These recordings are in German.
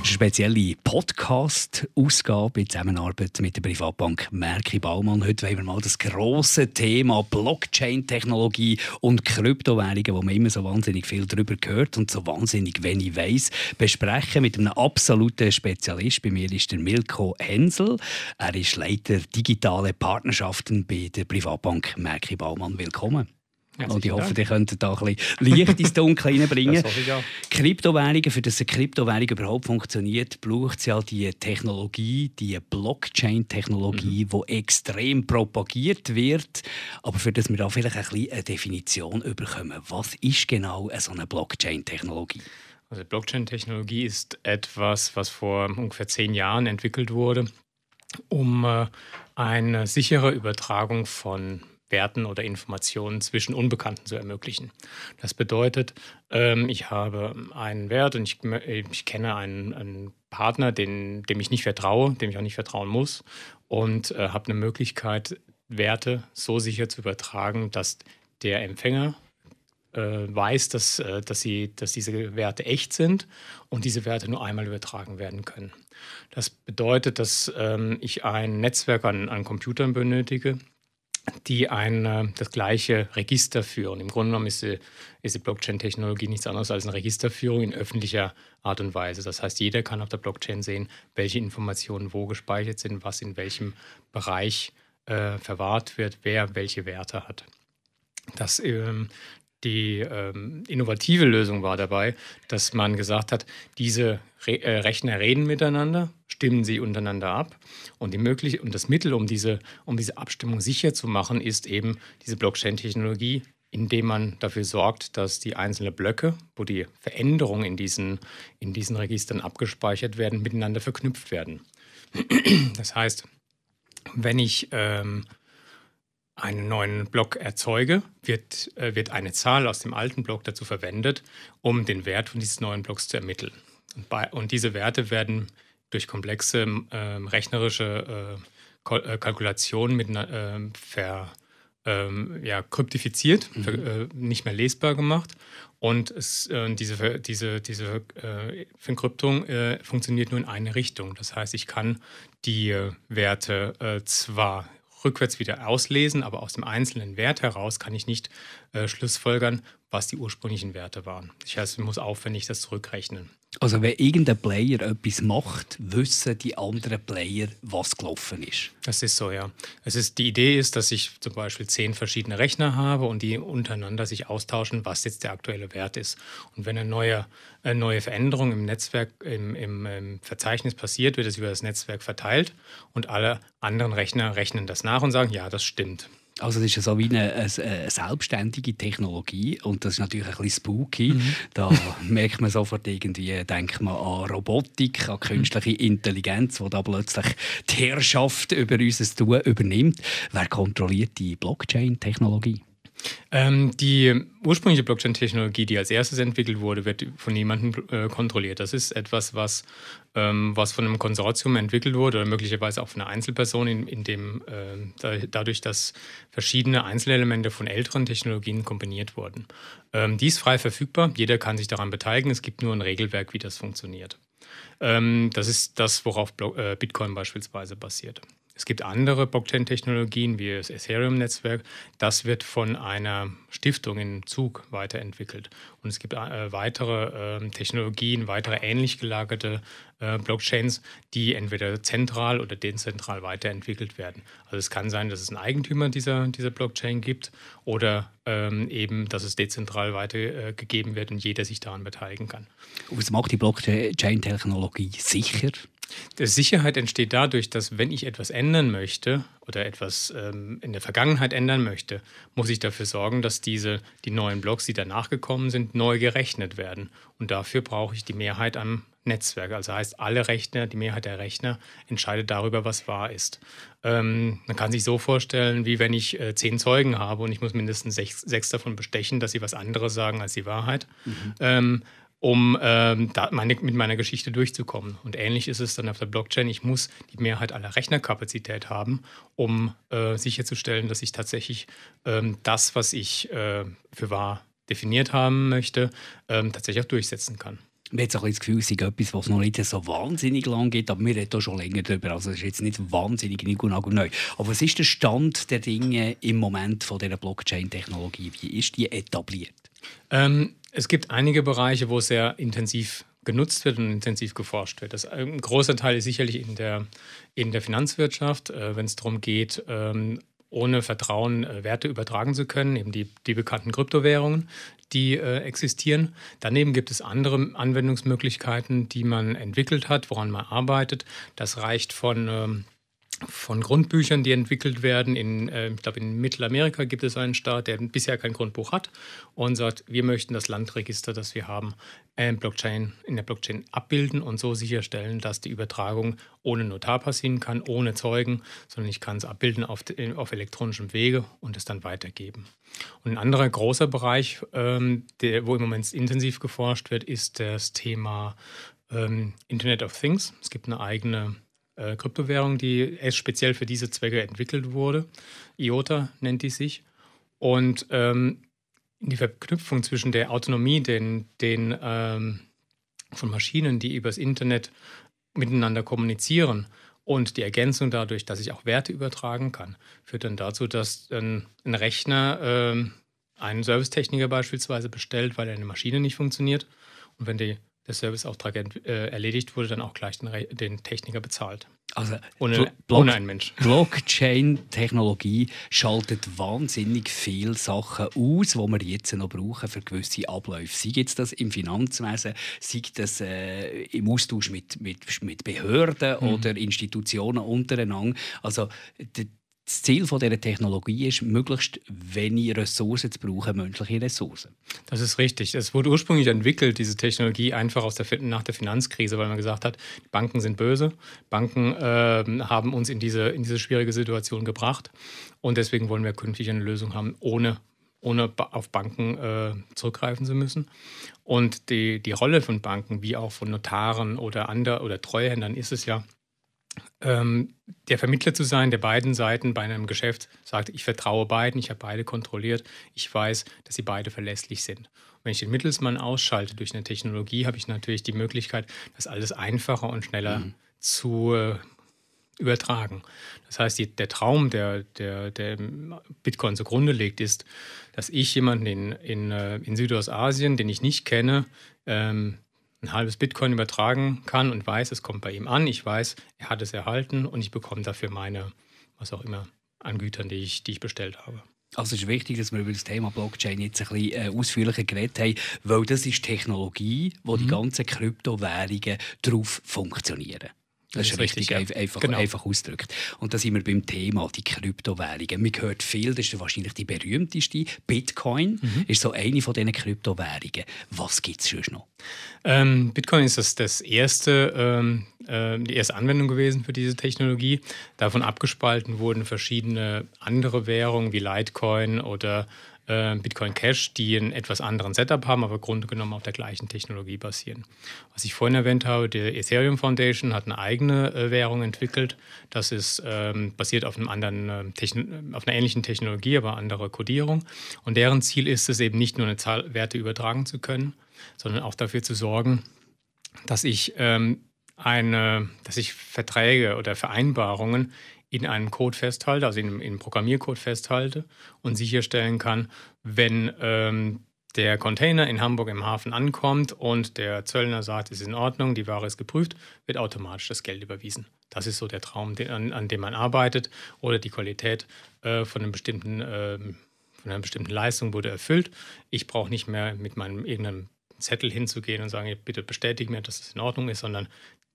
www.merkibaumann.ch spezielle Podcast-Ausgabe in Zusammenarbeit mit der Privatbank Merki Baumann. Heute wollen wir mal das große Thema Blockchain-Technologie und Kryptowährungen, wo man immer so wahnsinnig viel darüber gehört und so wahnsinnig wenig weiß, besprechen mit einem absoluten Spezialist. Bei mir ist der Milko Hensel. Er ist Leiter digitale Partnerschaften bei der Privatbank Merki Baumann. Willkommen. Und ich hoffe, ihr könnt da ein bisschen Licht ins Dunkel reinbringen. Kryptowährungen, für das eine Kryptowährung überhaupt funktioniert, braucht es ja die Technologie, die Blockchain-Technologie, mhm. die extrem propagiert wird. Aber für das wir da vielleicht ein bisschen eine Definition bekommen. Was ist genau so eine Blockchain-Technologie? Also Blockchain-Technologie ist etwas, was vor ungefähr zehn Jahren entwickelt wurde, um äh, eine sichere Übertragung von Werten oder Informationen zwischen Unbekannten zu ermöglichen. Das bedeutet, ähm, ich habe einen Wert und ich, ich kenne einen, einen Partner, den, dem ich nicht vertraue, dem ich auch nicht vertrauen muss und äh, habe eine Möglichkeit, Werte so sicher zu übertragen, dass der Empfänger äh, weiß, dass, äh, dass, sie, dass diese Werte echt sind und diese Werte nur einmal übertragen werden können. Das bedeutet, dass ähm, ich ein Netzwerk an, an Computern benötige, die ein, äh, das gleiche Register führen. Im Grunde genommen ist die, ist die Blockchain-Technologie nichts anderes als eine Registerführung in öffentlicher Art und Weise. Das heißt, jeder kann auf der Blockchain sehen, welche Informationen wo gespeichert sind, was in welchem Bereich äh, verwahrt wird, wer welche Werte hat. Das, ähm, die ähm, innovative Lösung war dabei, dass man gesagt hat, diese Re äh, Rechner reden miteinander, stimmen sie untereinander ab. Und, die möglich und das Mittel, um diese, um diese Abstimmung sicher zu machen, ist eben diese Blockchain-Technologie, indem man dafür sorgt, dass die einzelnen Blöcke, wo die Veränderungen in diesen, in diesen Registern abgespeichert werden, miteinander verknüpft werden. Das heißt, wenn ich ähm, einen neuen Block erzeuge, wird, äh, wird eine Zahl aus dem alten Block dazu verwendet, um den Wert von dieses neuen Blocks zu ermitteln. Und, bei, und diese Werte werden durch komplexe äh, rechnerische äh, äh, Kalkulationen mit, äh, ver, ähm, ja, kryptifiziert, mhm. ver, äh, nicht mehr lesbar gemacht. Und es, äh, diese, diese, diese Verkryptung funktioniert nur in eine Richtung. Das heißt, ich kann die Werte zwar rückwärts wieder auslesen, aber aus dem einzelnen Wert heraus kann ich nicht äh, schlussfolgern, was die ursprünglichen Werte waren. Das heißt, ich muss aufwendig das zurückrechnen. Also wenn irgendein Player etwas macht, wissen die anderen Player, was gelaufen ist. Das ist so, ja. Es ist, die Idee ist, dass ich zum Beispiel zehn verschiedene Rechner habe und die untereinander sich austauschen, was jetzt der aktuelle Wert ist. Und wenn eine neue, eine neue Veränderung im Netzwerk, im, im, im Verzeichnis passiert, wird es über das Netzwerk verteilt und alle anderen Rechner rechnen das nach und sagen, ja, das stimmt. Also das ist so wie eine, eine, eine, selbstständige Technologie und das ist natürlich ein bisschen spooky. Mhm. Da merkt man sofort irgendwie, denkt man an Robotik, an künstliche Intelligenz, die da plötzlich die Herrschaft über unser Tun übernimmt. Wer kontrolliert die Blockchain-Technologie? Ähm, die ursprüngliche Blockchain-Technologie, die als erstes entwickelt wurde, wird von niemandem äh, kontrolliert. Das ist etwas, was, ähm, was von einem Konsortium entwickelt wurde oder möglicherweise auch von einer Einzelperson, in, in dem äh, da, dadurch, dass verschiedene Einzelelemente von älteren Technologien kombiniert wurden. Ähm, die ist frei verfügbar, jeder kann sich daran beteiligen, es gibt nur ein Regelwerk, wie das funktioniert. Ähm, das ist das, worauf Blo äh, Bitcoin beispielsweise basiert. Es gibt andere Blockchain-Technologien wie das Ethereum-Netzwerk. Das wird von einer Stiftung in Zug weiterentwickelt. Und es gibt äh, weitere äh, Technologien, weitere ähnlich gelagerte äh, Blockchains, die entweder zentral oder dezentral weiterentwickelt werden. Also es kann sein, dass es einen Eigentümer dieser, dieser Blockchain gibt oder ähm, eben, dass es dezentral weitergegeben wird und jeder sich daran beteiligen kann. Was macht die Blockchain-Technologie sicher? Die Sicherheit entsteht dadurch, dass wenn ich etwas ändern möchte, oder etwas ähm, in der Vergangenheit ändern möchte, muss ich dafür sorgen, dass diese, die neuen Blocks, die danach gekommen sind, neu gerechnet werden. Und dafür brauche ich die Mehrheit am Netzwerk. Also heißt, alle Rechner, die Mehrheit der Rechner entscheidet darüber, was wahr ist. Ähm, man kann sich so vorstellen, wie wenn ich äh, zehn Zeugen habe und ich muss mindestens sechs, sechs, davon bestechen, dass sie was anderes sagen als die Wahrheit. Mhm. Ähm, um ähm, meine, mit meiner Geschichte durchzukommen. Und ähnlich ist es dann auf der Blockchain. Ich muss die Mehrheit aller Rechnerkapazität haben, um äh, sicherzustellen, dass ich tatsächlich ähm, das, was ich äh, für wahr definiert haben möchte, ähm, tatsächlich auch durchsetzen kann. Man hat auch das Gefühl, es ist etwas, was noch nicht so wahnsinnig lang geht, aber wir reden da schon länger darüber. Also es ist jetzt nicht wahnsinnig neu. Aber was ist der Stand der Dinge im Moment von dieser Blockchain-Technologie? Wie ist die etabliert? Ähm, es gibt einige Bereiche, wo es sehr intensiv genutzt wird und intensiv geforscht wird. Das, ein großer Teil ist sicherlich in der, in der Finanzwirtschaft, äh, wenn es darum geht, ähm, ohne Vertrauen äh, Werte übertragen zu können, eben die, die bekannten Kryptowährungen, die äh, existieren. Daneben gibt es andere Anwendungsmöglichkeiten, die man entwickelt hat, woran man arbeitet. Das reicht von ähm, von Grundbüchern, die entwickelt werden. In, äh, ich glaube, in Mittelamerika gibt es einen Staat, der bisher kein Grundbuch hat und sagt, wir möchten das Landregister, das wir haben, äh, Blockchain, in der Blockchain abbilden und so sicherstellen, dass die Übertragung ohne Notar passieren kann, ohne Zeugen, sondern ich kann es abbilden auf, auf elektronischem Wege und es dann weitergeben. Und ein anderer großer Bereich, ähm, der, wo im Moment intensiv geforscht wird, ist das Thema ähm, Internet of Things. Es gibt eine eigene äh, Kryptowährung, die speziell für diese Zwecke entwickelt wurde. IOTA nennt die sich. Und ähm, die Verknüpfung zwischen der Autonomie den, den, ähm, von Maschinen, die übers Internet miteinander kommunizieren, und die Ergänzung dadurch, dass ich auch Werte übertragen kann, führt dann dazu, dass ein, ein Rechner äh, einen Servicetechniker beispielsweise bestellt, weil eine Maschine nicht funktioniert. Und wenn die der Serviceauftrag äh, erledigt wurde, dann auch gleich den, den Techniker bezahlt. Also ohne, ohne einen Mensch. Blockchain-Technologie schaltet wahnsinnig viele Sachen aus, die wir jetzt noch brauchen für gewisse Abläufe. Sei jetzt das im Finanzwesen, sei das äh, im Austausch mit, mit, mit Behörden mhm. oder Institutionen untereinander. Also das Ziel von dieser Technologie ist, möglichst wenig Ressourcen zu brauchen, menschliche Ressourcen. Das ist richtig. Es wurde ursprünglich entwickelt, diese Technologie, einfach aus der, nach der Finanzkrise, weil man gesagt hat, Banken sind böse. Banken äh, haben uns in diese, in diese schwierige Situation gebracht. Und deswegen wollen wir künftig eine Lösung haben, ohne ohne auf Banken äh, zurückgreifen zu müssen. Und die, die Rolle von Banken, wie auch von Notaren oder andere oder Treuhändern, ist es ja, ähm, der Vermittler zu sein, der beiden Seiten bei einem Geschäft sagt, ich vertraue beiden, ich habe beide kontrolliert, ich weiß, dass sie beide verlässlich sind. Und wenn ich den Mittelsmann ausschalte durch eine Technologie, habe ich natürlich die Möglichkeit, das alles einfacher und schneller mhm. zu äh, übertragen. Das heißt, die, der Traum, der, der, der Bitcoin zugrunde legt, ist, dass ich jemanden in, in, äh, in Südostasien, den ich nicht kenne, ähm, ein halbes Bitcoin übertragen kann und weiß, es kommt bei ihm an. Ich weiß, er hat es erhalten und ich bekomme dafür meine, was auch immer, an Gütern, die ich, die ich bestellt habe. Also es ist wichtig, dass wir über das Thema Blockchain jetzt ein bisschen äh, ausführlicher geredet haben, weil das ist Technologie, wo mhm. die ganzen Kryptowährungen darauf funktionieren. Das, das ist richtig, richtig ja. einfach, genau. einfach ausgedrückt. Und da sind wir beim Thema, die Kryptowährungen. Man hört viel, das ist wahrscheinlich die berühmteste. Bitcoin mhm. ist so eine von diesen Kryptowährungen. Was gibt es schon noch? Ähm, Bitcoin ist das, das erste, ähm, äh, die erste Anwendung gewesen für diese Technologie. Davon abgespalten wurden verschiedene andere Währungen wie Litecoin oder äh, Bitcoin Cash, die einen etwas anderen Setup haben, aber Grunde genommen auf der gleichen Technologie basieren. Was ich vorhin erwähnt habe, die Ethereum Foundation hat eine eigene äh, Währung entwickelt. Das ist ähm, basiert auf, einem anderen, äh, auf einer ähnlichen Technologie, aber andere Codierung. Und deren Ziel ist es eben nicht nur eine Zahl Werte übertragen zu können, sondern auch dafür zu sorgen, dass ich ähm, eine, dass ich Verträge oder Vereinbarungen in einem Code festhalte, also in, in einem Programmiercode festhalte und sicherstellen kann, wenn ähm, der Container in Hamburg im Hafen ankommt und der Zöllner sagt, es ist in Ordnung, die Ware ist geprüft, wird automatisch das Geld überwiesen. Das ist so der Traum, an, an, dem man arbeitet oder die Qualität äh, von, einem bestimmten, äh, von einer bestimmten Leistung wurde erfüllt. Ich brauche nicht mehr mit meinem irgendeinem Zettel hinzugehen und sagen, bitte bestätige mir, dass es in Ordnung ist, sondern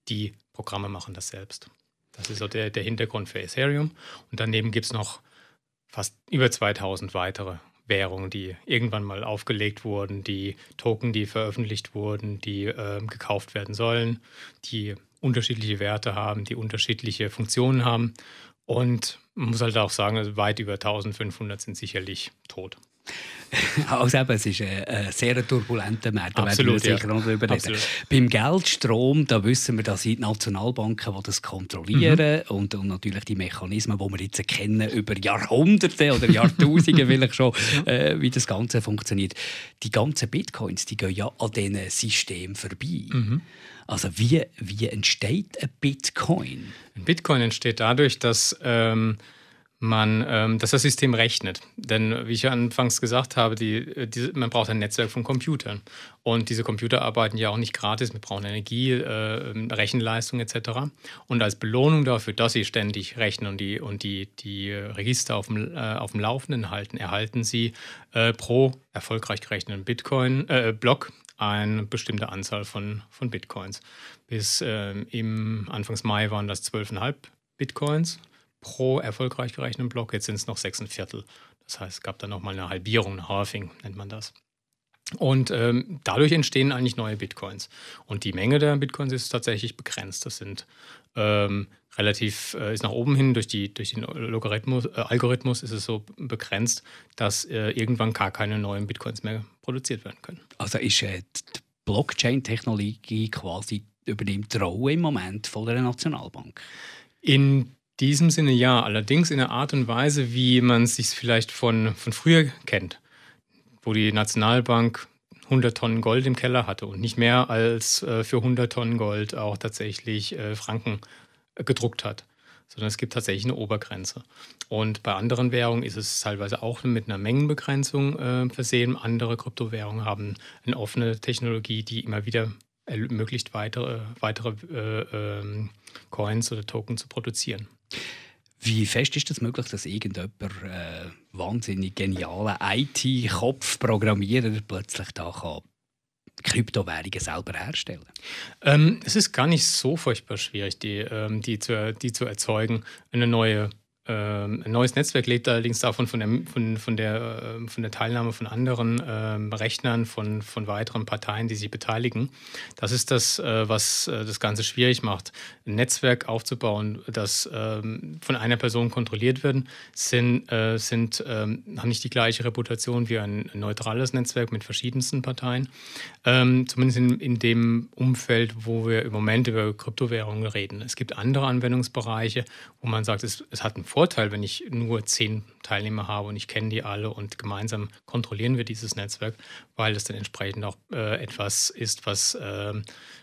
die Programme machen das selbst. Das ist so der, der Hintergrund für Ethereum. Und daneben gibt es noch fast über 2000 weitere Währungen, die irgendwann mal aufgelegt wurden, die Token, die veröffentlicht wurden, die äh, gekauft werden sollen, die unterschiedliche Werte haben, die unterschiedliche Funktionen haben. Und man muss halt auch sagen, weit über 1500 sind sicherlich tot. Also eben, es ist ein, ein sehr turbulenter Markt, da Absolut, werden wir sicher ja. noch darüber reden. Beim Geldstrom, da wissen wir, dass die Nationalbanken, die das kontrollieren mhm. und, und, natürlich die Mechanismen, die wir jetzt kennen, über Jahrhunderte oder Jahrtausende vielleicht schon, äh, wie das Ganze funktioniert. Die ganzen Bitcoins, die gehen ja an diesen Systemen vorbei. Mhm. Also wie, wie entsteht ein Bitcoin? Ein Bitcoin entsteht dadurch, dass... Ähm, man, ähm, dass das System rechnet. Denn wie ich ja anfangs gesagt habe, die, die, man braucht ein Netzwerk von Computern. Und diese Computer arbeiten ja auch nicht gratis, wir brauchen Energie, äh, Rechenleistung etc. Und als Belohnung dafür, dass sie ständig rechnen und die, und die, die Register auf dem, äh, auf dem Laufenden halten, erhalten sie äh, pro erfolgreich gerechneten Bitcoin-Block äh, eine bestimmte Anzahl von, von Bitcoins. Bis ähm, im Anfangs Mai waren das 12,5 Bitcoins pro erfolgreich gerechneten Block. Jetzt sind es noch sechs Viertel. Das heißt, es gab dann nochmal eine Halbierung, ein Halving nennt man das. Und ähm, dadurch entstehen eigentlich neue Bitcoins. Und die Menge der Bitcoins ist tatsächlich begrenzt. Das sind ähm, relativ, äh, ist nach oben hin durch, die, durch den Logarithmus, äh, Algorithmus ist es so begrenzt, dass äh, irgendwann gar keine neuen Bitcoins mehr produziert werden können. Also ist äh, die Blockchain-Technologie quasi übernimmt die Rolle im Moment von der Nationalbank? In diesem Sinne ja, allerdings in einer Art und Weise, wie man es sich vielleicht von, von früher kennt, wo die Nationalbank 100 Tonnen Gold im Keller hatte und nicht mehr als äh, für 100 Tonnen Gold auch tatsächlich äh, Franken äh, gedruckt hat, sondern es gibt tatsächlich eine Obergrenze. Und bei anderen Währungen ist es teilweise auch mit einer Mengenbegrenzung äh, versehen. Andere Kryptowährungen haben eine offene Technologie, die immer wieder ermöglicht, weitere, weitere äh, ähm, Coins oder Token zu produzieren. Wie fest ist es das möglich, dass irgendjemand äh, wahnsinnig genialen IT-Kopf, Programmierer plötzlich da kann Kryptowährungen selber herstellen? Ähm, es ist gar nicht so furchtbar schwierig, die, ähm, die, zu, die zu erzeugen. Eine neue ähm, ein neues Netzwerk lebt allerdings davon von der, von, von der, äh, von der Teilnahme von anderen ähm, Rechnern, von, von weiteren Parteien, die sich beteiligen. Das ist das, äh, was äh, das Ganze schwierig macht. Ein Netzwerk aufzubauen, das ähm, von einer Person kontrolliert wird, sind, sind, haben nicht die gleiche Reputation wie ein neutrales Netzwerk mit verschiedensten Parteien. zumindest in, in dem Umfeld, wo wir im Moment über Kryptowährungen reden. Es gibt andere Anwendungsbereiche, wo man sagt, es, es hat einen Vorteil, wenn ich nur zehn Teilnehmer habe und ich kenne die alle und gemeinsam kontrollieren wir dieses Netzwerk, weil es dann entsprechend auch äh, etwas ist, was äh,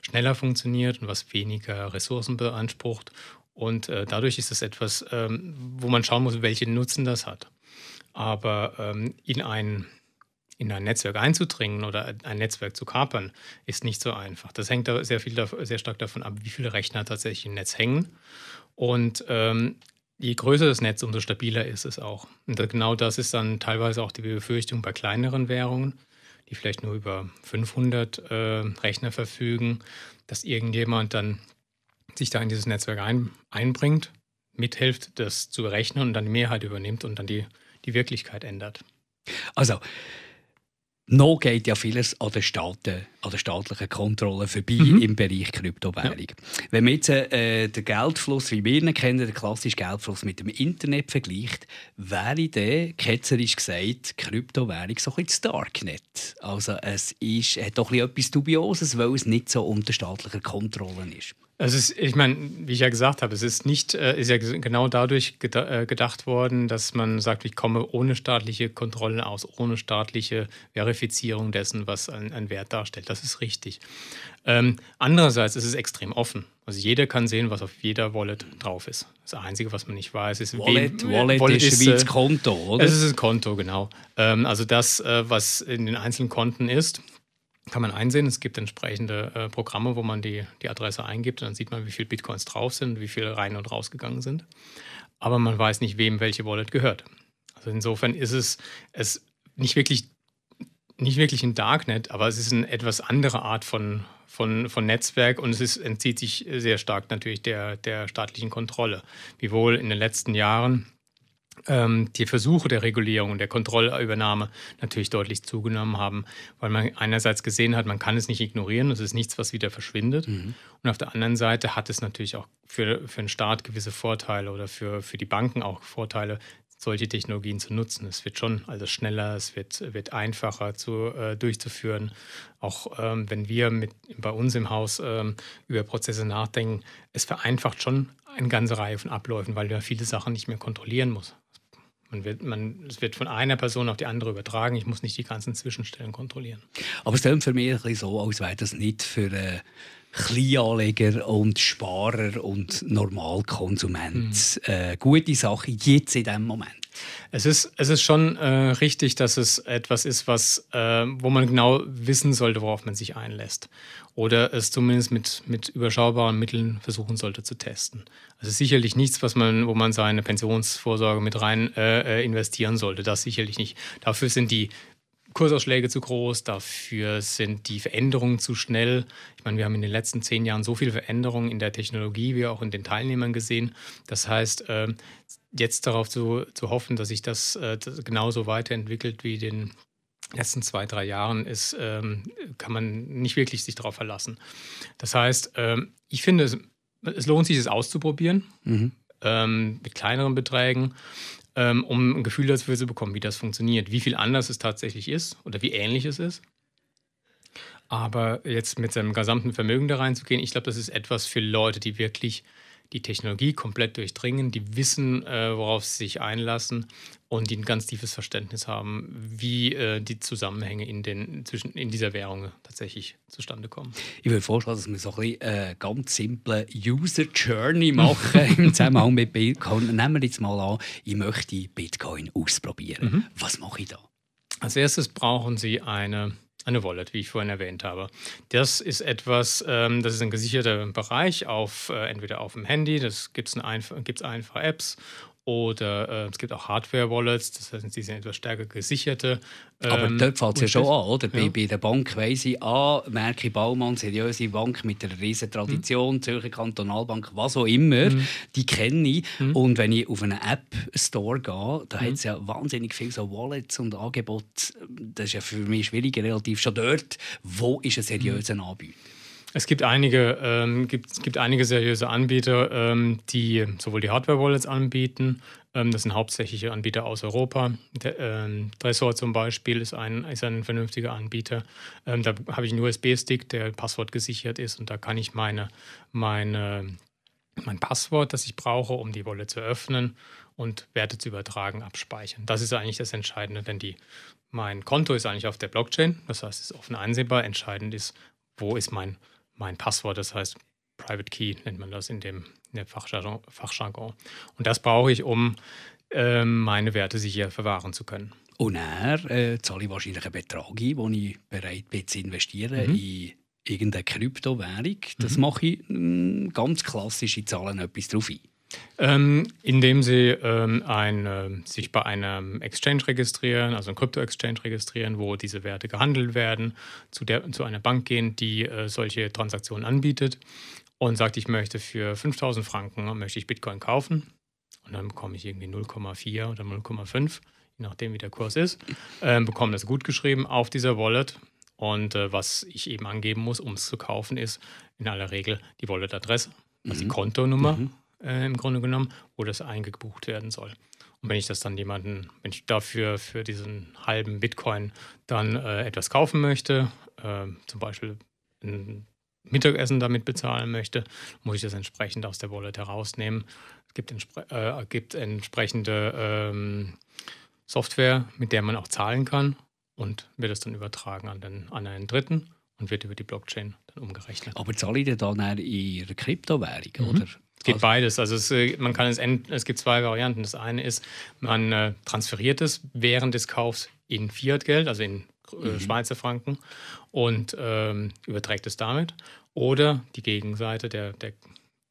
schneller funktioniert und was weniger Ressourcen beansprucht. Und äh, dadurch ist es etwas, ähm, wo man schauen muss, welchen Nutzen das hat. Aber ähm, in ein in ein Netzwerk einzudringen oder ein Netzwerk zu kapern, ist nicht so einfach. Das hängt sehr, viel, sehr stark davon ab, wie viele Rechner tatsächlich im Netz hängen. Und ähm, je größer das Netz, umso stabiler ist es auch. Und genau das ist dann teilweise auch die Befürchtung bei kleineren Währungen, die vielleicht nur über 500 äh, Rechner verfügen, dass irgendjemand dann sich da in dieses Netzwerk ein, einbringt, mithilft, das zu berechnen und dann die Mehrheit übernimmt und dann die, die Wirklichkeit ändert. Also, noch geht ja vieles an der, Staaten, an der staatlichen Kontrolle vorbei mhm. im Bereich Kryptowährung. Ja. Wenn man jetzt äh, den Geldfluss, wie wir ihn kennen, den klassischen Geldfluss mit dem Internet vergleicht, wäre der, ketzerisch gesagt, Kryptowährung so ein bisschen das Darknet. Also es ist, hat doch etwas Dubioses, weil es nicht so unter staatlicher Kontrolle ist. Also ist, ich meine, wie ich ja gesagt habe, es ist nicht, äh, ist ja genau dadurch äh, gedacht worden, dass man sagt, ich komme ohne staatliche Kontrollen aus, ohne staatliche Verifizierung dessen, was ein, ein Wert darstellt. Das ist richtig. Ähm, andererseits ist es extrem offen. Also jeder kann sehen, was auf jeder Wallet drauf ist. Das Einzige, was man nicht weiß, ist Wallet. Wem, Wallet, Wallet ist, ist Konto, oder? Es ist ein Konto, genau. Ähm, also das, äh, was in den einzelnen Konten ist, kann man einsehen. Es gibt entsprechende äh, Programme, wo man die, die Adresse eingibt und dann sieht man, wie viele Bitcoins drauf sind, wie viele rein und rausgegangen sind. Aber man weiß nicht, wem welche Wallet gehört. Also insofern ist es, es nicht wirklich nicht wirklich ein Darknet, aber es ist eine etwas andere Art von, von, von Netzwerk und es ist, entzieht sich sehr stark natürlich der, der staatlichen Kontrolle. Wiewohl in den letzten Jahren die Versuche der Regulierung und der Kontrollübernahme natürlich deutlich zugenommen haben, weil man einerseits gesehen hat, man kann es nicht ignorieren, es ist nichts, was wieder verschwindet. Mhm. Und auf der anderen Seite hat es natürlich auch für, für den Staat gewisse Vorteile oder für, für die Banken auch Vorteile, solche Technologien zu nutzen. Es wird schon alles schneller, es wird, wird einfacher zu, äh, durchzuführen. Auch ähm, wenn wir mit, bei uns im Haus ähm, über Prozesse nachdenken, es vereinfacht schon eine ganze Reihe von Abläufen, weil man viele Sachen nicht mehr kontrollieren muss. Man wird, man, es wird von einer Person auf die andere übertragen. Ich muss nicht die ganzen Zwischenstellen kontrollieren. Aber es klingt für mich so, als wäre das nicht für äh, Kleinanleger und Sparer und Normalkonsument mhm. äh, gute Sache jetzt in diesem Moment. Es ist, es ist schon äh, richtig, dass es etwas ist, was, äh, wo man genau wissen sollte, worauf man sich einlässt. Oder es zumindest mit, mit überschaubaren Mitteln versuchen sollte zu testen. Also sicherlich nichts, was man, wo man seine Pensionsvorsorge mit rein äh, äh investieren sollte. Das sicherlich nicht. Dafür sind die Kursausschläge zu groß, dafür sind die Veränderungen zu schnell. Ich meine, wir haben in den letzten zehn Jahren so viele Veränderungen in der Technologie wie auch in den Teilnehmern gesehen. Das heißt, äh, jetzt darauf zu, zu hoffen, dass sich das, äh, genauso weiterentwickelt wie in den letzten zwei, drei Jahren, ist, ähm, kann man nicht wirklich sich darauf verlassen. Das heißt, ähm, ich finde, es, es lohnt sich, es auszuprobieren. Mhm. Ähm, mit kleineren Beträgen ähm, um ein Gefühl dafür zu bekommen, wie das funktioniert, wie viel anders es tatsächlich ist oder wie ähnlich es ist. Aber jetzt mit seinem gesamten Vermögen da reinzugehen, ich glaube, das ist etwas für Leute, die wirklich die Technologie komplett durchdringen, die wissen, äh, worauf sie sich einlassen und die ein ganz tiefes Verständnis haben, wie äh, die Zusammenhänge in, den, zwischen, in dieser Währung tatsächlich zustande kommen. Ich würde vorschlagen, dass wir so ein äh, ganz simple User Journey machen im Zusammenhang mit Bitcoin. Nehmen wir jetzt mal an, ich möchte Bitcoin ausprobieren. Mhm. Was mache ich da? Als erstes brauchen Sie eine eine Wallet, wie ich vorhin erwähnt habe. Das ist etwas, ähm, das ist ein gesicherter Bereich, auf, äh, entweder auf dem Handy, das gibt es einf einfach Apps oder äh, es gibt auch Hardware-Wallets, das heißt, die sind etwas stärker gesicherte. Ähm, Aber dort fällt es ja schon an, oder? Ja. Bei, bei der Bank weiss ich, ah, Merki Baumann, seriöse Bank mit einer riesen Tradition, mhm. Zürcher Kantonalbank, was auch immer, mhm. die kenne ich. Mhm. Und wenn ich auf einen App-Store gehe, da mhm. hat es ja wahnsinnig viele so Wallets und Angebote. Das ist ja für mich schwieriger, relativ schon dort, wo ist ein seriöser mhm. Anbieter? Es gibt einige, ähm, gibt, gibt einige seriöse Anbieter, ähm, die sowohl die Hardware-Wallets anbieten. Ähm, das sind hauptsächliche Anbieter aus Europa. Der, ähm, Tresor zum Beispiel ist ein, ist ein vernünftiger Anbieter. Ähm, da habe ich einen USB-Stick, der passwortgesichert ist und da kann ich meine, meine, mein Passwort, das ich brauche, um die Wallet zu öffnen und Werte zu übertragen, abspeichern. Das ist eigentlich das Entscheidende, denn die, mein Konto ist eigentlich auf der Blockchain, das heißt, es ist offen einsehbar. Entscheidend ist, wo ist mein mein Passwort, das heißt Private Key nennt man das in dem, in dem Fachjargon, Fachjargon. Und das brauche ich, um äh, meine Werte sicher verwahren zu können. Und er äh, zahle ich wahrscheinlich einen Betrag ein, den ich bereit bin zu investieren mhm. in irgendeine Kryptowährung. Das mhm. mache ich mh, hm, ganz klassisch, ich zahle etwas drauf ein. Ähm, indem Sie ähm, ein, äh, sich bei einem Exchange registrieren, also ein Krypto-Exchange registrieren, wo diese Werte gehandelt werden, zu, der, zu einer Bank gehen, die äh, solche Transaktionen anbietet und sagt, ich möchte für 5000 Franken möchte ich Bitcoin kaufen und dann bekomme ich irgendwie 0,4 oder 0,5, je nachdem wie der Kurs ist, äh, bekomme das gut geschrieben auf dieser Wallet und äh, was ich eben angeben muss, um es zu kaufen, ist in aller Regel die Wallet-Adresse, also mhm. die Kontonummer. Mhm äh, im Grunde genommen, wo das eingebucht werden soll. Und wenn ich das dann jemanden, wenn ich dafür für diesen halben Bitcoin dann äh, etwas kaufen möchte, äh, zum Beispiel ein Mittagessen damit bezahlen möchte, muss ich das entsprechend aus der Wallet herausnehmen. Es gibt, entspre äh, gibt entsprechende ähm, Software, mit der man auch zahlen kann und wird das dann übertragen an, den, an einen Dritten und wird über die Blockchain dann umgerechnet. Aber zahle ich dann in Kryptowährung, mhm. oder? Es geht beides. Also es, äh, man kann es, es gibt zwei Varianten. Das eine ist, man äh, transferiert es während des Kaufs in Fiat-Geld, also in äh, mhm. Schweizer Franken, und ähm, überträgt es damit. Oder die Gegenseite, der, der,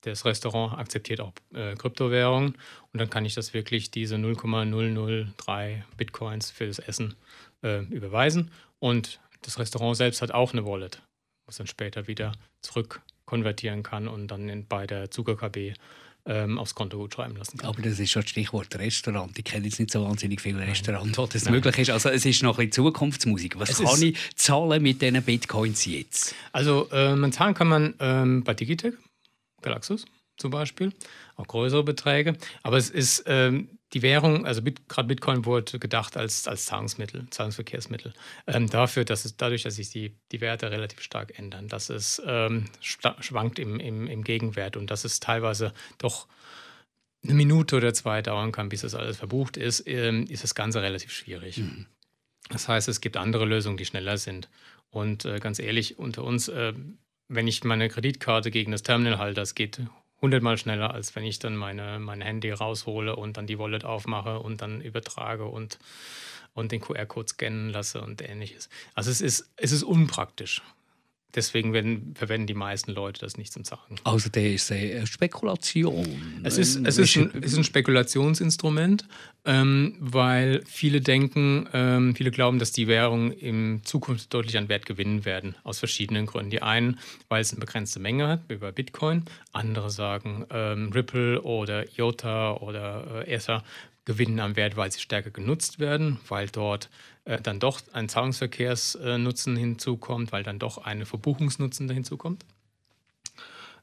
das Restaurant akzeptiert auch äh, Kryptowährungen und dann kann ich das wirklich, diese 0,003 Bitcoins für das Essen äh, überweisen. Und das Restaurant selbst hat auch eine Wallet was dann später wieder zurück konvertieren kann und dann bei der Zucker-KB ähm, aufs Konto gut schreiben lassen kann. Aber das ist schon das Stichwort Restaurant. Ich kenne jetzt nicht so wahnsinnig viele Restaurants, wo das Nein. möglich ist. Also es ist noch ein Zukunftsmusik. Was es kann ich zahlen mit diesen Bitcoins jetzt? Also äh, zahlen kann man ähm, bei Digitec, Galaxus zum Beispiel, auch größere Beträge. Aber es ist ähm, die Währung, also Bit, gerade Bitcoin wurde gedacht als, als Zahlungsmittel, Zahlungsverkehrsmittel. Ähm, dafür, dass es dadurch, dass sich die, die Werte relativ stark ändern, dass es ähm, schwankt im, im, im Gegenwert und dass es teilweise doch eine Minute oder zwei dauern kann, bis das alles verbucht ist, ähm, ist das Ganze relativ schwierig. Mhm. Das heißt, es gibt andere Lösungen, die schneller sind. Und äh, ganz ehrlich, unter uns, äh, wenn ich meine Kreditkarte gegen das Terminal halte, das geht hundertmal schneller, als wenn ich dann meine, mein Handy raushole und dann die Wallet aufmache und dann übertrage und, und den QR-Code scannen lasse und ähnliches. Also es ist, es ist unpraktisch. Deswegen werden, verwenden die meisten Leute das nicht zum Zahlen. Also der ist eine Spekulation. Es ist, es ist, ein, ist ein Spekulationsinstrument, ähm, weil viele denken, ähm, viele glauben, dass die Währungen in Zukunft deutlich an Wert gewinnen werden, aus verschiedenen Gründen. Die einen, weil es eine begrenzte Menge hat, wie bei Bitcoin. Andere sagen, ähm, Ripple oder IOTA oder äh, Ether gewinnen am Wert, weil sie stärker genutzt werden, weil dort äh, dann doch ein Zahlungsverkehrsnutzen hinzukommt, weil dann doch eine Verbuchungsnutzen hinzukommt.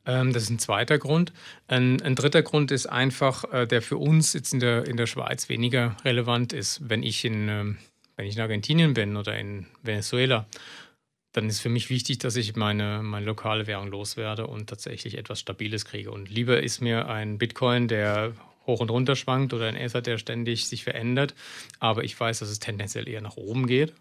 Ähm, das ist ein zweiter Grund. Ein, ein dritter Grund ist einfach, äh, der für uns jetzt in der, in der Schweiz weniger relevant ist. Wenn ich, in, ähm, wenn ich in Argentinien bin oder in Venezuela, dann ist für mich wichtig, dass ich meine, meine lokale Währung loswerde und tatsächlich etwas Stabiles kriege. Und lieber ist mir ein Bitcoin, der hoch und runter schwankt oder ein Ether, der ständig sich verändert. Aber ich weiß, dass es tendenziell eher nach oben geht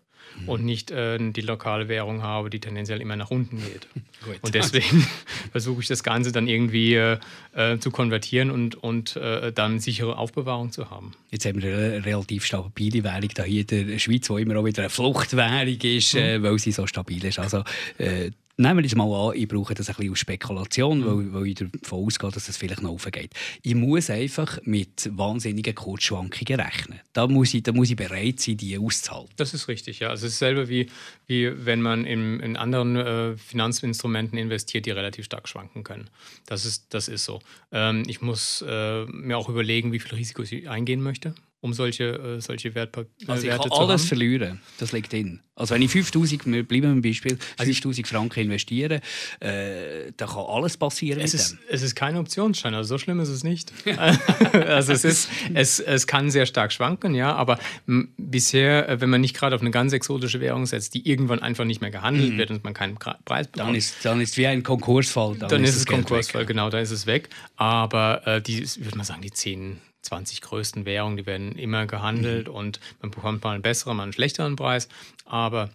mhm. und nicht äh, die lokale Währung habe, die tendenziell immer nach unten geht. und deswegen versuche ich das Ganze dann irgendwie äh, äh, zu konvertieren und, und äh, dann sichere Aufbewahrung zu haben. Jetzt haben wir eine relativ stabile Währung da hier in der Schweiz, die immer auch wieder eine Fluchtwährung ist, mhm. weil sie so stabil ist. Also äh, Nehmen wir es mal an, ich brauche das ein bisschen aus Spekulation, weil, weil ich davon ausgehe, dass es vielleicht noch aufgeht. Ich muss einfach mit wahnsinnigen Kurzschwankungen rechnen. Da muss ich, da muss ich bereit sein, die auszuhalten. Das ist richtig, ja. Also es ist selber wie, wie wenn man in, in anderen äh, Finanzinstrumenten investiert, die relativ stark schwanken können. Das ist, das ist so. Ähm, ich muss äh, mir auch überlegen, wie viel Risiko ich eingehen möchte um solche, äh, solche Wertpapiere also Werte zu haben. alles verlieren, das liegt in. Also wenn ich 5000, wir bleiben beim Beispiel, 5000 also Franken investiere, äh, da kann alles passieren es ist, Es ist kein Optionsschein, also so schlimm ist es nicht. also es, ist, es, es kann sehr stark schwanken, ja, aber bisher, äh, wenn man nicht gerade auf eine ganz exotische Währung setzt, die irgendwann einfach nicht mehr gehandelt mhm. wird und man keinen Preis bekommt. Dann ist, dann ist wie ein Konkursfall. Dann, dann ist es Konkursfall, genau, da ist es weg. Aber äh, die, würde man sagen, die 10 20 größten Währungen, die werden immer gehandelt mhm. und man bekommt mal einen besseren, mal einen schlechteren Preis. Aber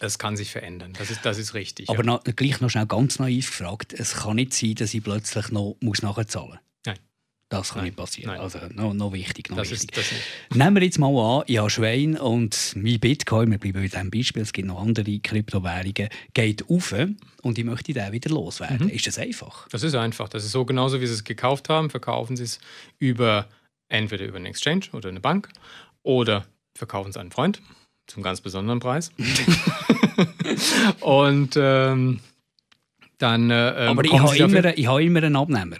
es kann sich verändern, das ist, das ist richtig. Aber ja. noch, gleich noch schnell ganz naiv gefragt, es kann nicht sein, dass ich plötzlich noch muss nachzahlen muss. Das kann Nein. nicht passieren. Nein. Also noch, noch wichtig. Noch das wichtig. Ist, Nehmen wir jetzt mal an, ich habe Schwein und mein Bitcoin, wir bleiben bei diesem Beispiel, es gibt noch andere Kryptowährungen, geht auf und ich möchte den wieder loswerden. Mhm. Ist das einfach? Das ist einfach. Das ist so genauso, wie Sie es gekauft haben, verkaufen Sie es über entweder über einen Exchange oder eine Bank oder verkaufen Sie einen Freund zum ganz besonderen Preis. und ähm, dann. Äh, Aber ich habe, immer, ich habe immer einen Abnehmer.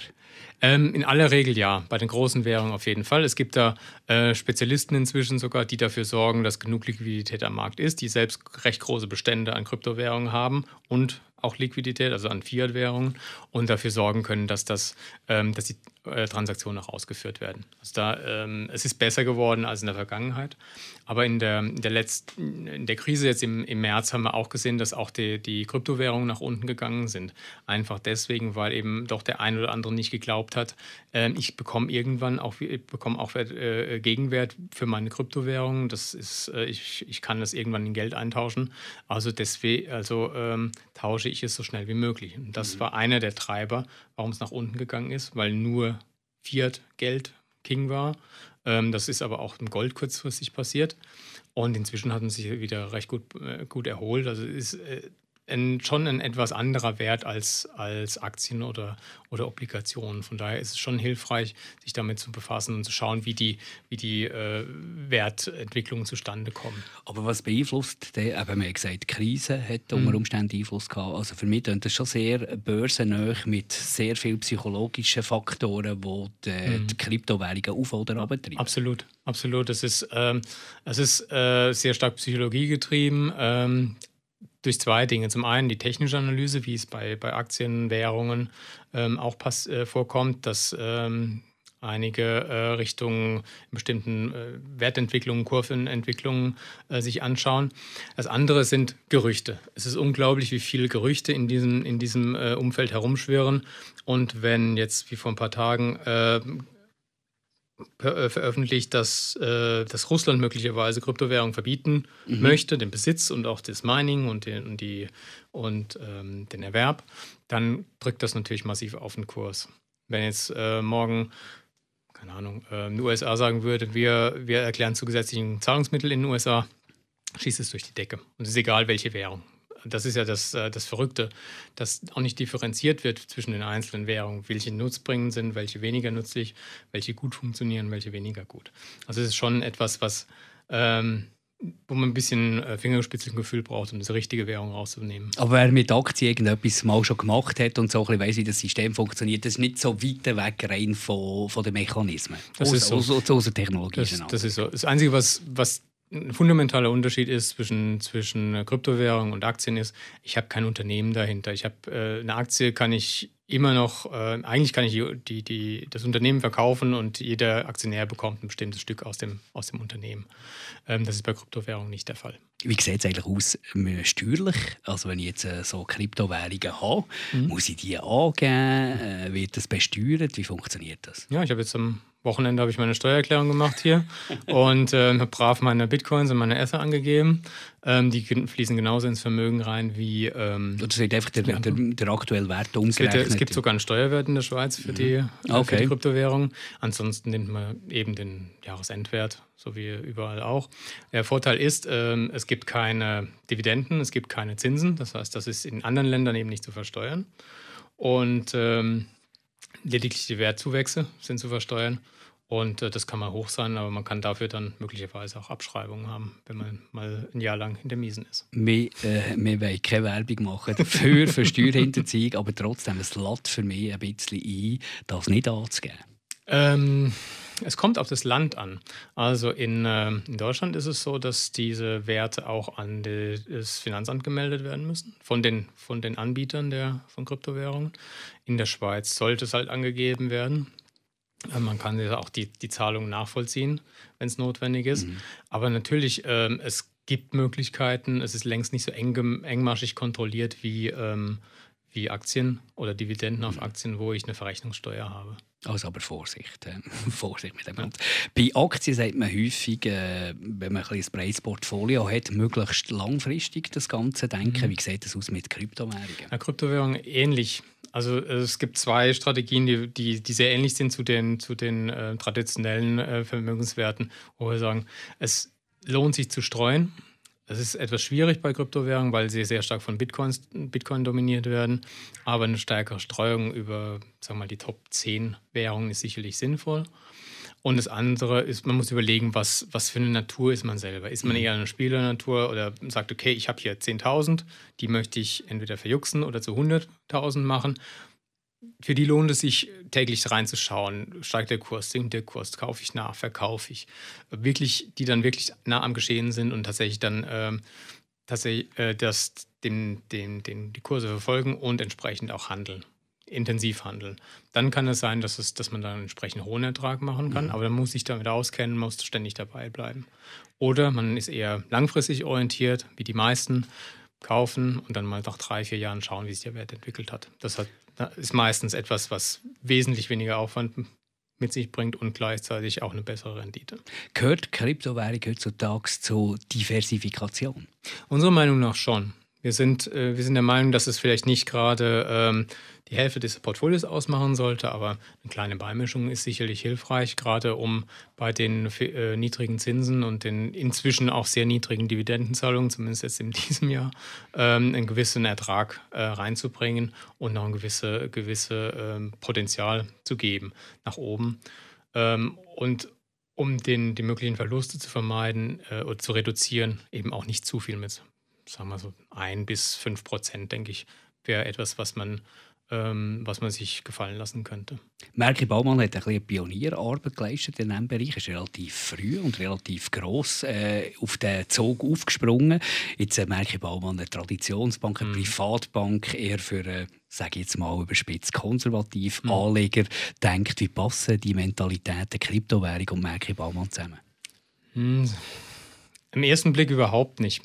Ähm, in aller Regel ja, bei den großen Währungen auf jeden Fall. Es gibt da äh, Spezialisten inzwischen sogar, die dafür sorgen, dass genug Liquidität am Markt ist, die selbst recht große Bestände an Kryptowährungen haben und auch Liquidität, also an Fiat-Währungen und dafür sorgen können, dass, das, ähm, dass die äh, Transaktionen auch ausgeführt werden. Also da, ähm, es ist besser geworden als in der Vergangenheit. Aber in der, in der, letzten, in der Krise jetzt im, im März haben wir auch gesehen, dass auch die, die Kryptowährungen nach unten gegangen sind. Einfach deswegen, weil eben doch der ein oder andere nicht geglaubt hat, äh, ich bekomme irgendwann auch, bekomme auch äh, Gegenwert für meine Kryptowährungen. Das ist, äh, ich, ich kann das irgendwann in Geld eintauschen. Also deswegen, also ähm, tausche ich es so schnell wie möglich. Und das mhm. war einer der Treiber, warum es nach unten gegangen ist, weil nur Fiat Geld King war. Ähm, das ist aber auch im Gold kurzfristig passiert. Und inzwischen hat man sich wieder recht gut, äh, gut erholt. Also ist, äh, ein, schon ein etwas anderer Wert als, als Aktien oder, oder Obligationen. Von daher ist es schon hilfreich, sich damit zu befassen und zu schauen, wie die, wie die äh, Wertentwicklungen zustande kommen. Aber was beeinflusst, der, eben, wir haben gesagt, die Krise hat unter mhm. Umständen Einfluss gehabt. Also für mich ist das schon sehr börsennah mit sehr vielen psychologischen Faktoren, die die, mhm. die Kryptowährungen auf- oder abtreiben. Absolut, absolut. Es ist, ähm, es ist äh, sehr stark psychologiegetrieben. Ähm, durch zwei Dinge. Zum einen die technische Analyse, wie es bei, bei Aktien, Währungen ähm, auch pass, äh, vorkommt, dass ähm, einige äh, Richtungen, bestimmten äh, Wertentwicklungen, Kurvenentwicklungen äh, sich anschauen. Das andere sind Gerüchte. Es ist unglaublich, wie viele Gerüchte in diesem, in diesem äh, Umfeld herumschwirren. Und wenn jetzt, wie vor ein paar Tagen, äh, veröffentlicht, dass, äh, dass Russland möglicherweise Kryptowährungen verbieten mhm. möchte, den Besitz und auch das Mining und den, und die, und, ähm, den Erwerb, dann drückt das natürlich massiv auf den Kurs. Wenn jetzt äh, morgen, keine Ahnung, äh, die USA sagen würde, wir, wir erklären zusätzlichen Zahlungsmittel in den USA, schießt es durch die Decke. Und es ist egal, welche Währung das ist ja das, äh, das Verrückte, dass auch nicht differenziert wird zwischen den einzelnen Währungen, welche nutzbringend sind, welche weniger nützlich, welche gut funktionieren, welche weniger gut. Also es ist schon etwas, was ähm, wo man ein bisschen äh, Fingerspitzengefühl braucht, um diese richtige Währung rauszunehmen. Aber wer mit Aktien irgendetwas mal schon gemacht hat und so ein weiß, wie das System funktioniert, das ist nicht so weit weg rein von, von den Mechanismen. Das aus, ist so. Aus, aus, aus der Technologie. Das, das, ist so. Das Einzige, was, was ein fundamentaler Unterschied ist zwischen, zwischen Kryptowährung und Aktien ist, ich habe kein Unternehmen dahinter. Ich habe äh, eine Aktie kann ich immer noch, äh, eigentlich kann ich die, die, das Unternehmen verkaufen und jeder Aktionär bekommt ein bestimmtes Stück aus dem, aus dem Unternehmen. Ähm, das ist bei Kryptowährungen nicht der Fall. Wie sieht es eigentlich aus steuerlich? Also wenn ich jetzt äh, so Kryptowährungen habe, mhm. muss ich die angeben? Äh, wird das besteuert? Wie funktioniert das? Ja, ich habe jetzt am Wochenende habe ich meine Steuererklärung gemacht hier und äh, habe brav meine Bitcoins und meine Ether angegeben. Ähm, die fließen genauso ins Vermögen rein wie. Ähm, das wird einfach der, der, der aktuelle Wert umgerechnet. Es, wird, es gibt sogar einen Steuerwert in der Schweiz für, die, mhm. okay. für die Kryptowährung. Ansonsten nimmt man eben den Jahresendwert, so wie überall auch. Der Vorteil ist, ähm, es gibt keine Dividenden, es gibt keine Zinsen. Das heißt, das ist in anderen Ländern eben nicht zu versteuern. Und ähm, lediglich die Wertzuwächse sind zu versteuern. Und äh, das kann mal hoch sein, aber man kann dafür dann möglicherweise auch Abschreibungen haben, wenn man mal ein Jahr lang in der Miesen ist. Wir, äh, wir wollen keine Werbung machen dafür, für Steuerhinterziehung, aber trotzdem, es lädt für mich ein bisschen ein, das nicht anzugeben. Ähm, es kommt auf das Land an. Also in, äh, in, Deutschland ist es so, dass diese Werte auch an die, das Finanzamt gemeldet werden müssen, von den, von den Anbietern der, von Kryptowährungen. In der Schweiz sollte es halt angegeben werden. Äh, man kann ja auch die, die Zahlungen nachvollziehen, wenn es notwendig ist. Mhm. Aber natürlich, ähm, es gibt Möglichkeiten. Es ist längst nicht so eng, engmaschig kontrolliert wie, ähm, wie Aktien oder Dividenden auf mhm. Aktien, wo ich eine Verrechnungssteuer habe. Also aber Vorsicht, äh, Vorsicht mit dem Ganzen. Bei Aktien sagt man häufig, äh, wenn man ein, ein breites Portfolio hat, möglichst langfristig das Ganze denken. Mhm. Wie sieht das aus mit Kryptowährungen? Ja, Kryptowährungen ähnlich. Also es gibt zwei Strategien, die, die, die sehr ähnlich sind zu den, zu den äh, traditionellen äh, Vermögenswerten, wo wir sagen, es lohnt sich zu streuen. Es ist etwas schwierig bei Kryptowährungen, weil sie sehr stark von Bitcoins, Bitcoin dominiert werden. Aber eine stärkere Streuung über sagen wir mal, die Top 10 Währungen ist sicherlich sinnvoll. Und das andere ist, man muss überlegen, was, was für eine Natur ist man selber. Ist man mhm. eher eine Spielernatur oder sagt, okay, ich habe hier 10.000, die möchte ich entweder verjuxen oder zu 100.000 machen. Für die lohnt es sich täglich reinzuschauen, steigt der Kurs, sinkt der Kurs, kaufe ich nach, verkaufe ich. Wirklich, die dann wirklich nah am Geschehen sind und tatsächlich dann ähm, tatsächlich äh, das, den, den, den, die Kurse verfolgen und entsprechend auch handeln intensiv handeln. Dann kann es sein, dass, es, dass man dann einen entsprechend hohen Ertrag machen kann, mhm. aber dann muss sich damit auskennen, muss ständig dabei bleiben. Oder man ist eher langfristig orientiert, wie die meisten, kaufen und dann mal nach drei, vier Jahren schauen, wie sich der Wert entwickelt hat. Das hat, ist meistens etwas, was wesentlich weniger Aufwand mit sich bringt und gleichzeitig auch eine bessere Rendite. Gehört Kryptowährung heutzutage zur Diversifikation? Unserer Meinung nach schon. Wir sind, äh, wir sind der Meinung, dass es vielleicht nicht gerade ähm, die Hälfte des Portfolios ausmachen sollte, aber eine kleine Beimischung ist sicherlich hilfreich, gerade um bei den äh, niedrigen Zinsen und den inzwischen auch sehr niedrigen Dividendenzahlungen, zumindest jetzt in diesem Jahr, ähm, einen gewissen Ertrag äh, reinzubringen und noch ein gewisse, gewisse ähm, Potenzial zu geben nach oben. Ähm, und um den, die möglichen Verluste zu vermeiden äh, oder zu reduzieren, eben auch nicht zu viel mit, sagen wir so, ein bis fünf Prozent, denke ich, wäre etwas, was man was man sich gefallen lassen könnte. Merke Baumann hat ein bisschen Pionierarbeit geleistet in diesem Bereich. Er ist relativ früh und relativ gross äh, auf den Zug aufgesprungen. Jetzt äh, Merke Baumann eine Traditionsbank, eine mm. Privatbank, eher für äh, sage ich jetzt mal überspitzt konservativ mm. Anleger denkt, wie passen die Mentalität der Kryptowährung und Merke Baumann zusammen? Mm. Im ersten Blick überhaupt nicht.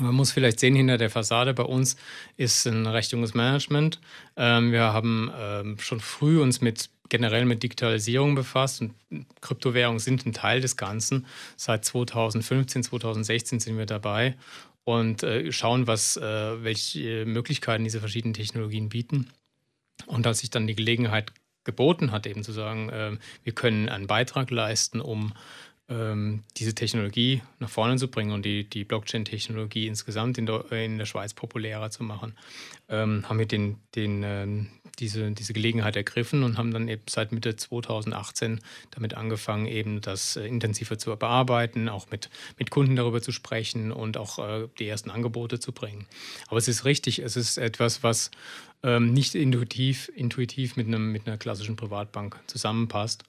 Man muss vielleicht sehen, hinter der Fassade bei uns ist ein recht junges Management. Ähm, wir haben ähm, schon früh uns mit generell mit Digitalisierung befasst und Kryptowährungen sind ein Teil des Ganzen. Seit 2015, 2016 sind wir dabei und äh, schauen, was, äh, welche Möglichkeiten diese verschiedenen Technologien bieten. Und als sich dann die Gelegenheit geboten hat, eben zu sagen, äh, wir können einen Beitrag leisten, um ähm, diese Technologie nach vorne zu bringen und die, die Blockchain-Technologie insgesamt in der, in der Schweiz populärer zu machen, ähm, haben wir den, den, ähm, diese, diese Gelegenheit ergriffen und haben dann eben seit Mitte 2018 damit angefangen, eben das äh, intensiver zu bearbeiten, auch mit, mit Kunden darüber zu sprechen und auch äh, die ersten Angebote zu bringen. Aber es ist richtig, es ist etwas, was ähm, nicht intuitiv, intuitiv mit, einem, mit einer klassischen Privatbank zusammenpasst.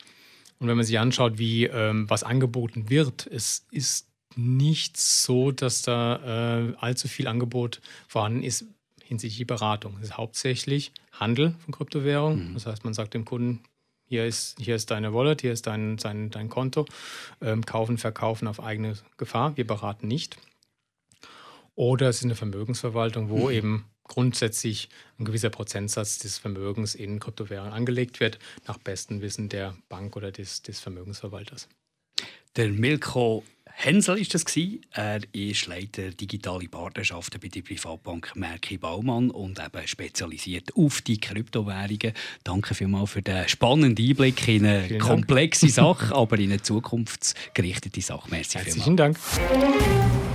Und wenn man sich anschaut, wie ähm, was angeboten wird, es ist nicht so, dass da äh, allzu viel Angebot vorhanden ist hinsichtlich Beratung. Es ist hauptsächlich Handel von Kryptowährungen. Mhm. Das heißt, man sagt dem Kunden, hier ist, hier ist deine Wallet, hier ist dein, dein, dein Konto. Ähm, kaufen, verkaufen auf eigene Gefahr. Wir beraten nicht. Oder es ist eine Vermögensverwaltung, wo mhm. eben grundsätzlich ein gewisser Prozentsatz des Vermögens in Kryptowährungen angelegt wird, nach bestem Wissen der Bank oder des, des Vermögensverwalters. Der Milko Hensel ist das Er ist Leiter digitale Partnerschaften bei der Privatbank Merki Baumann und eben spezialisiert auf die Kryptowährungen. Danke vielmals für den spannenden Einblick in eine Vielen komplexe Dank. Sache, aber in eine zukunftsgerichtete Sache. Merci Herzlichen vielmals. Dank.